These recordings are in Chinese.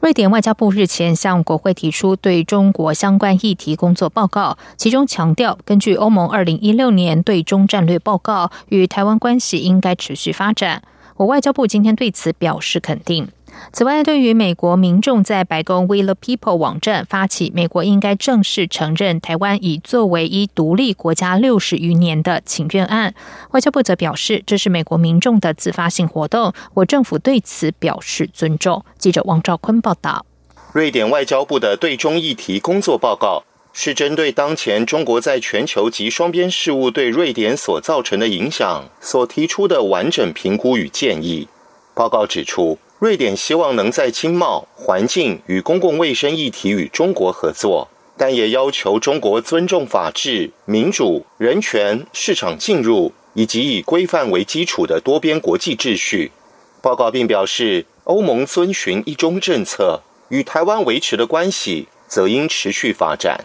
瑞典外交部日前向国会提出对中国相关议题工作报告，其中强调，根据欧盟二零一六年对中战略报告，与台湾关系应该持续发展。我外交部今天对此表示肯定。此外，对于美国民众在白宫 We the People 网站发起“美国应该正式承认台湾已作为一独立国家六十余年”的请愿案，外交部则表示，这是美国民众的自发性活动，我政府对此表示尊重。记者王兆坤报道。瑞典外交部的对中议题工作报告是针对当前中国在全球及双边事务对瑞典所造成的影响所提出的完整评估与建议。报告指出。瑞典希望能在经贸、环境与公共卫生议题与中国合作，但也要求中国尊重法治、民主、人权、市场进入以及以规范为基础的多边国际秩序。报告并表示，欧盟遵循一中政策，与台湾维持的关系则应持续发展。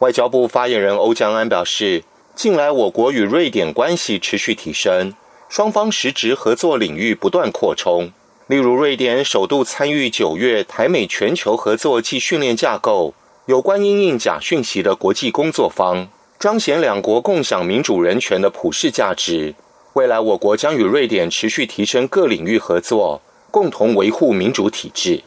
外交部发言人欧江安表示，近来我国与瑞典关系持续提升，双方实质合作领域不断扩充。例如，瑞典首度参与九月台美全球合作暨训练架构有关因应假讯息的国际工作方，彰显两国共享民主人权的普世价值。未来，我国将与瑞典持续提升各领域合作，共同维护民主体制。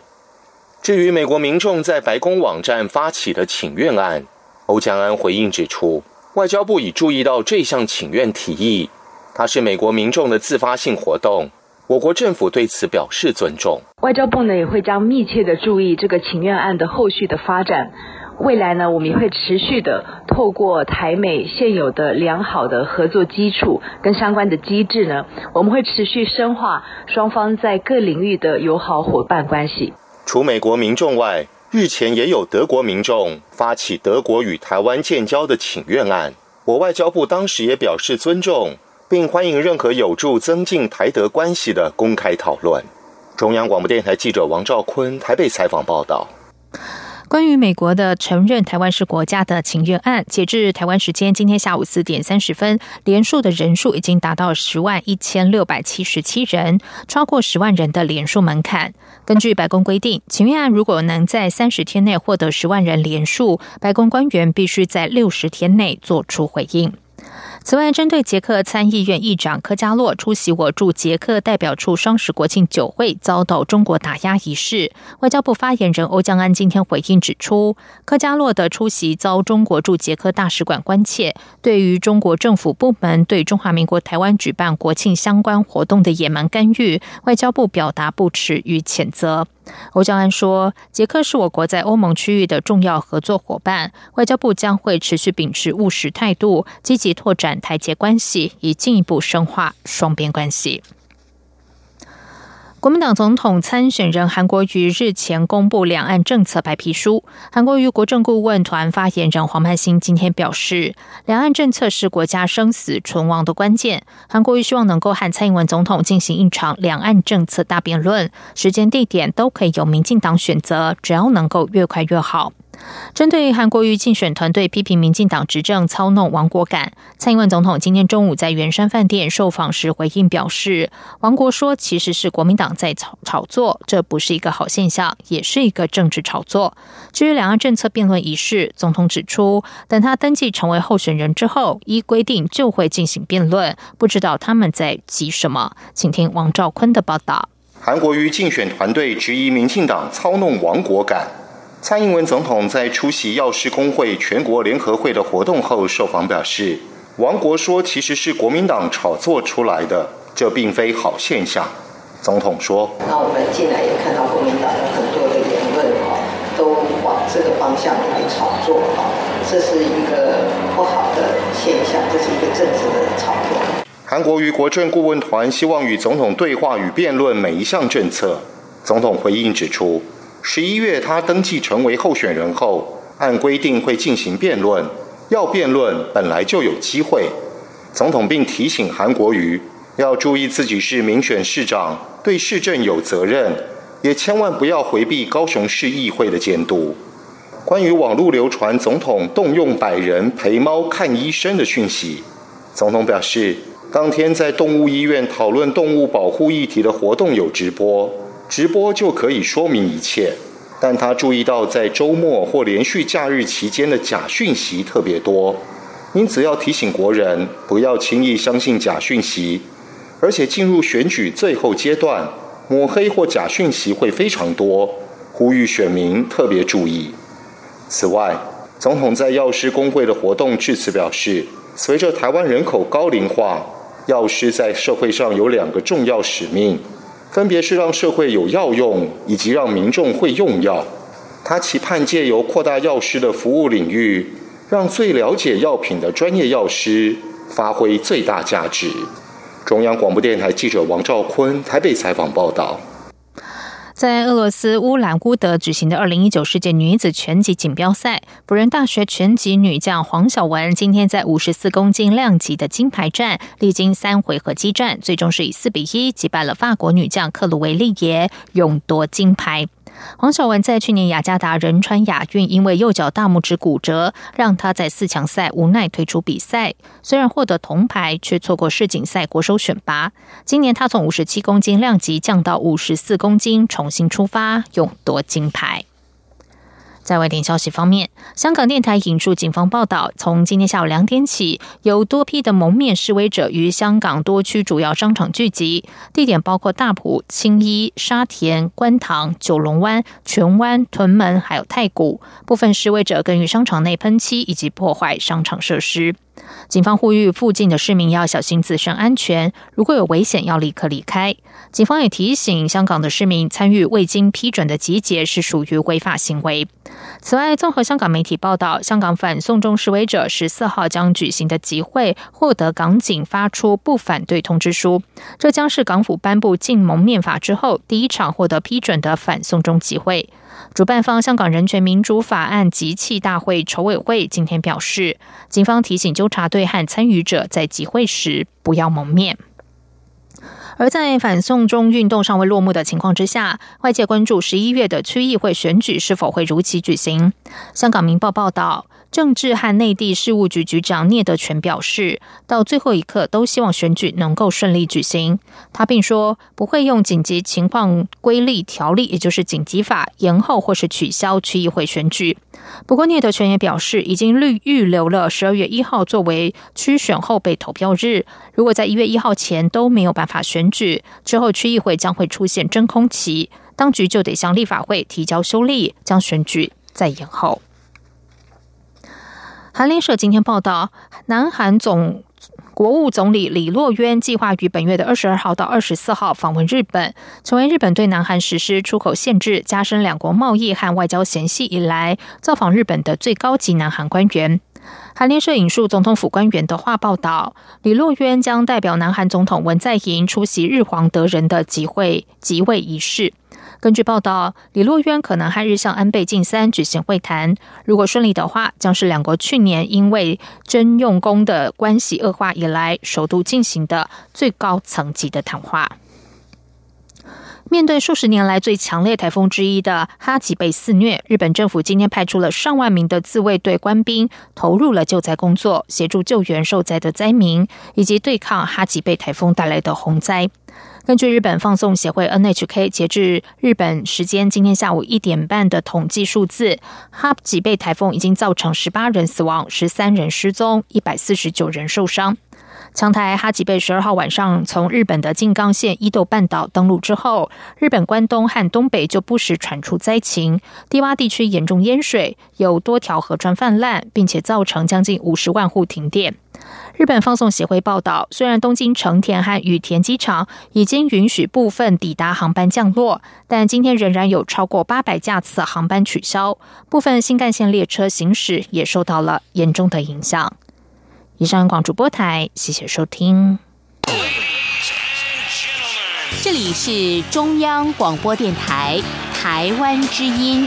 至于美国民众在白宫网站发起的请愿案，欧江安回应指出，外交部已注意到这项请愿提议，它是美国民众的自发性活动。我国政府对此表示尊重。外交部呢也会将密切的注意这个请愿案的后续的发展。未来呢，我们也会持续的透过台美现有的良好的合作基础跟相关的机制呢，我们会持续深化双方在各领域的友好伙伴关系。除美国民众外，日前也有德国民众发起德国与台湾建交的请愿案。我外交部当时也表示尊重。并欢迎任何有助增进台德关系的公开讨论。中央广播电台记者王兆坤台北采访报道。关于美国的承认台湾是国家的请愿案，截至台湾时间今天下午四点三十分，连署的人数已经达到十万一千六百七十七人，超过十万人的连署门槛。根据白宫规定，请愿案如果能在三十天内获得十万人连署，白宫官员必须在六十天内做出回应。此外，针对捷克参议院议长科加洛出席我驻捷克代表处双十国庆酒会遭到中国打压一事，外交部发言人欧江安今天回应指出，科加洛的出席遭中国驻捷克大使馆关切，对于中国政府部门对中华民国台湾举办国庆相关活动的野蛮干预，外交部表达不耻与谴责。欧江安说：“捷克是我国在欧盟区域的重要合作伙伴，外交部将会持续秉持务实态度，积极拓展台捷关系，以进一步深化双边关系。”国民党总统参选人韩国瑜日前公布两岸政策白皮书。韩国瑜国政顾问团发言人黄曼兴今天表示，两岸政策是国家生死存亡的关键。韩国瑜希望能够和蔡英文总统进行一场两岸政策大辩论，时间地点都可以由民进党选择，只要能够越快越好。针对韩国瑜竞选团队批评民进党执政操弄亡国感，蔡英文总统今天中午在圆山饭店受访时回应表示：“王国说其实是国民党在炒炒作，这不是一个好现象，也是一个政治炒作。”至于两岸政策辩论仪式，总统指出，等他登记成为候选人之后，依规定就会进行辩论，不知道他们在急什么。请听王兆坤的报道。韩国瑜竞选团队质疑民进党操弄亡国感。蔡英文总统在出席药师工会全国联合会的活动后受访表示：“王国说其实是国民党炒作出来的，这并非好现象。”总统说：“那我们进来也看到国民党有很多的言论啊，都往这个方向来炒作啊，这是一个不好的现象，这是一个政治的炒作。”韩国瑜国政顾问团希望与总统对话与辩论每一项政策。总统回应指出。十一月，他登记成为候选人后，按规定会进行辩论。要辩论，本来就有机会。总统并提醒韩国瑜要注意自己是民选市长，对市政有责任，也千万不要回避高雄市议会的监督。关于网络流传总统动用百人陪猫看医生的讯息，总统表示，当天在动物医院讨论动物保护议题的活动有直播，直播就可以说明一切。但他注意到在周末或连续假日期间的假讯息特别多，因此要提醒国人不要轻易相信假讯息，而且进入选举最后阶段，抹黑或假讯息会非常多，呼吁选民特别注意。此外，总统在药师工会的活动致辞表示，随着台湾人口高龄化，药师在社会上有两个重要使命，分别是让社会有药用，以及让民众会用药。他期盼借由扩大药师的服务领域，让最了解药品的专业药师发挥最大价值。中央广播电台记者王兆坤台北采访报道。在俄罗斯乌兰乌德举行的二零一九世界女子拳击锦标赛，辅仁大学拳击女将黄晓雯今天在五十四公斤量级的金牌战，历经三回合激战，最终是以四比一击败了法国女将克鲁维利耶，勇夺金牌。黄晓雯在去年雅加达仁川亚运，因为右脚大拇指骨折，让她在四强赛无奈退出比赛。虽然获得铜牌，却错过世锦赛国手选拔。今年她从五十七公斤量级降到五十四公斤，重新出发，勇夺金牌。在外电消息方面，香港电台引述警方报道，从今天下午两点起，有多批的蒙面示威者于香港多区主要商场聚集，地点包括大埔、青衣、沙田、观塘、九龙湾、荃湾、屯门，还有太古。部分示威者更于商场内喷漆以及破坏商场设施。警方呼吁附近的市民要小心自身安全，如果有危险要立刻离开。警方也提醒香港的市民，参与未经批准的集结是属于违法行为。此外，综合香港媒体报道，香港反送中示威者十四号将举行的集会获得港警发出不反对通知书，这将是港府颁布禁蒙面法之后第一场获得批准的反送中集会。主办方香港人权民主法案集气大会筹委会今天表示，警方提醒纠察队和参与者在集会时不要蒙面。而在反送中运动尚未落幕的情况之下，外界关注十一月的区议会选举是否会如期举行。香港明报报道。政治和内地事务局局长聂德权表示，到最后一刻都希望选举能够顺利举行。他并说，不会用紧急情况规例条例，也就是紧急法，延后或是取消区议会选举。不过，聂德权也表示，已经预预留了十二月一号作为区选后备投票日。如果在一月一号前都没有办法选举，之后区议会将会出现真空期，当局就得向立法会提交修例，将选举再延后。韩联社今天报道，南韩总国务总理李洛渊计划于本月的二十二号到二十四号访问日本，成为日本对南韩实施出口限制、加深两国贸易和外交嫌隙以来造访日本的最高级南韩官员。韩联社引述总统府官员的话报道，李洛渊将代表南韩总统文在寅出席日皇德仁的集会即位仪式。根据报道，李洛渊可能和日向安倍晋三举行会谈。如果顺利的话，将是两国去年因为征用工的关系恶化以来首度进行的最高层级的谈话。面对数十年来最强烈台风之一的哈吉被肆虐，日本政府今天派出了上万名的自卫队官兵投入了救灾工作，协助救援受灾的灾民，以及对抗哈吉被台风带来的洪灾。根据日本放送协会 NHK 截至日本时间今天下午一点半的统计数字，哈吉被台风已经造成十八人死亡、十三人失踪、一百四十九人受伤。强台哈吉贝十二号晚上从日本的静冈县伊豆半岛登陆之后，日本关东和东北就不时传出灾情，低洼地区严重淹水，有多条河川泛滥，并且造成将近五十万户停电。日本放送协会报道，虽然东京成田和羽田机场已经允许部分抵达航班降落，但今天仍然有超过八百架次航班取消，部分新干线列车行驶也受到了严重的影响。以上广主播台，谢谢收听。这里是中央广播电台台湾之音。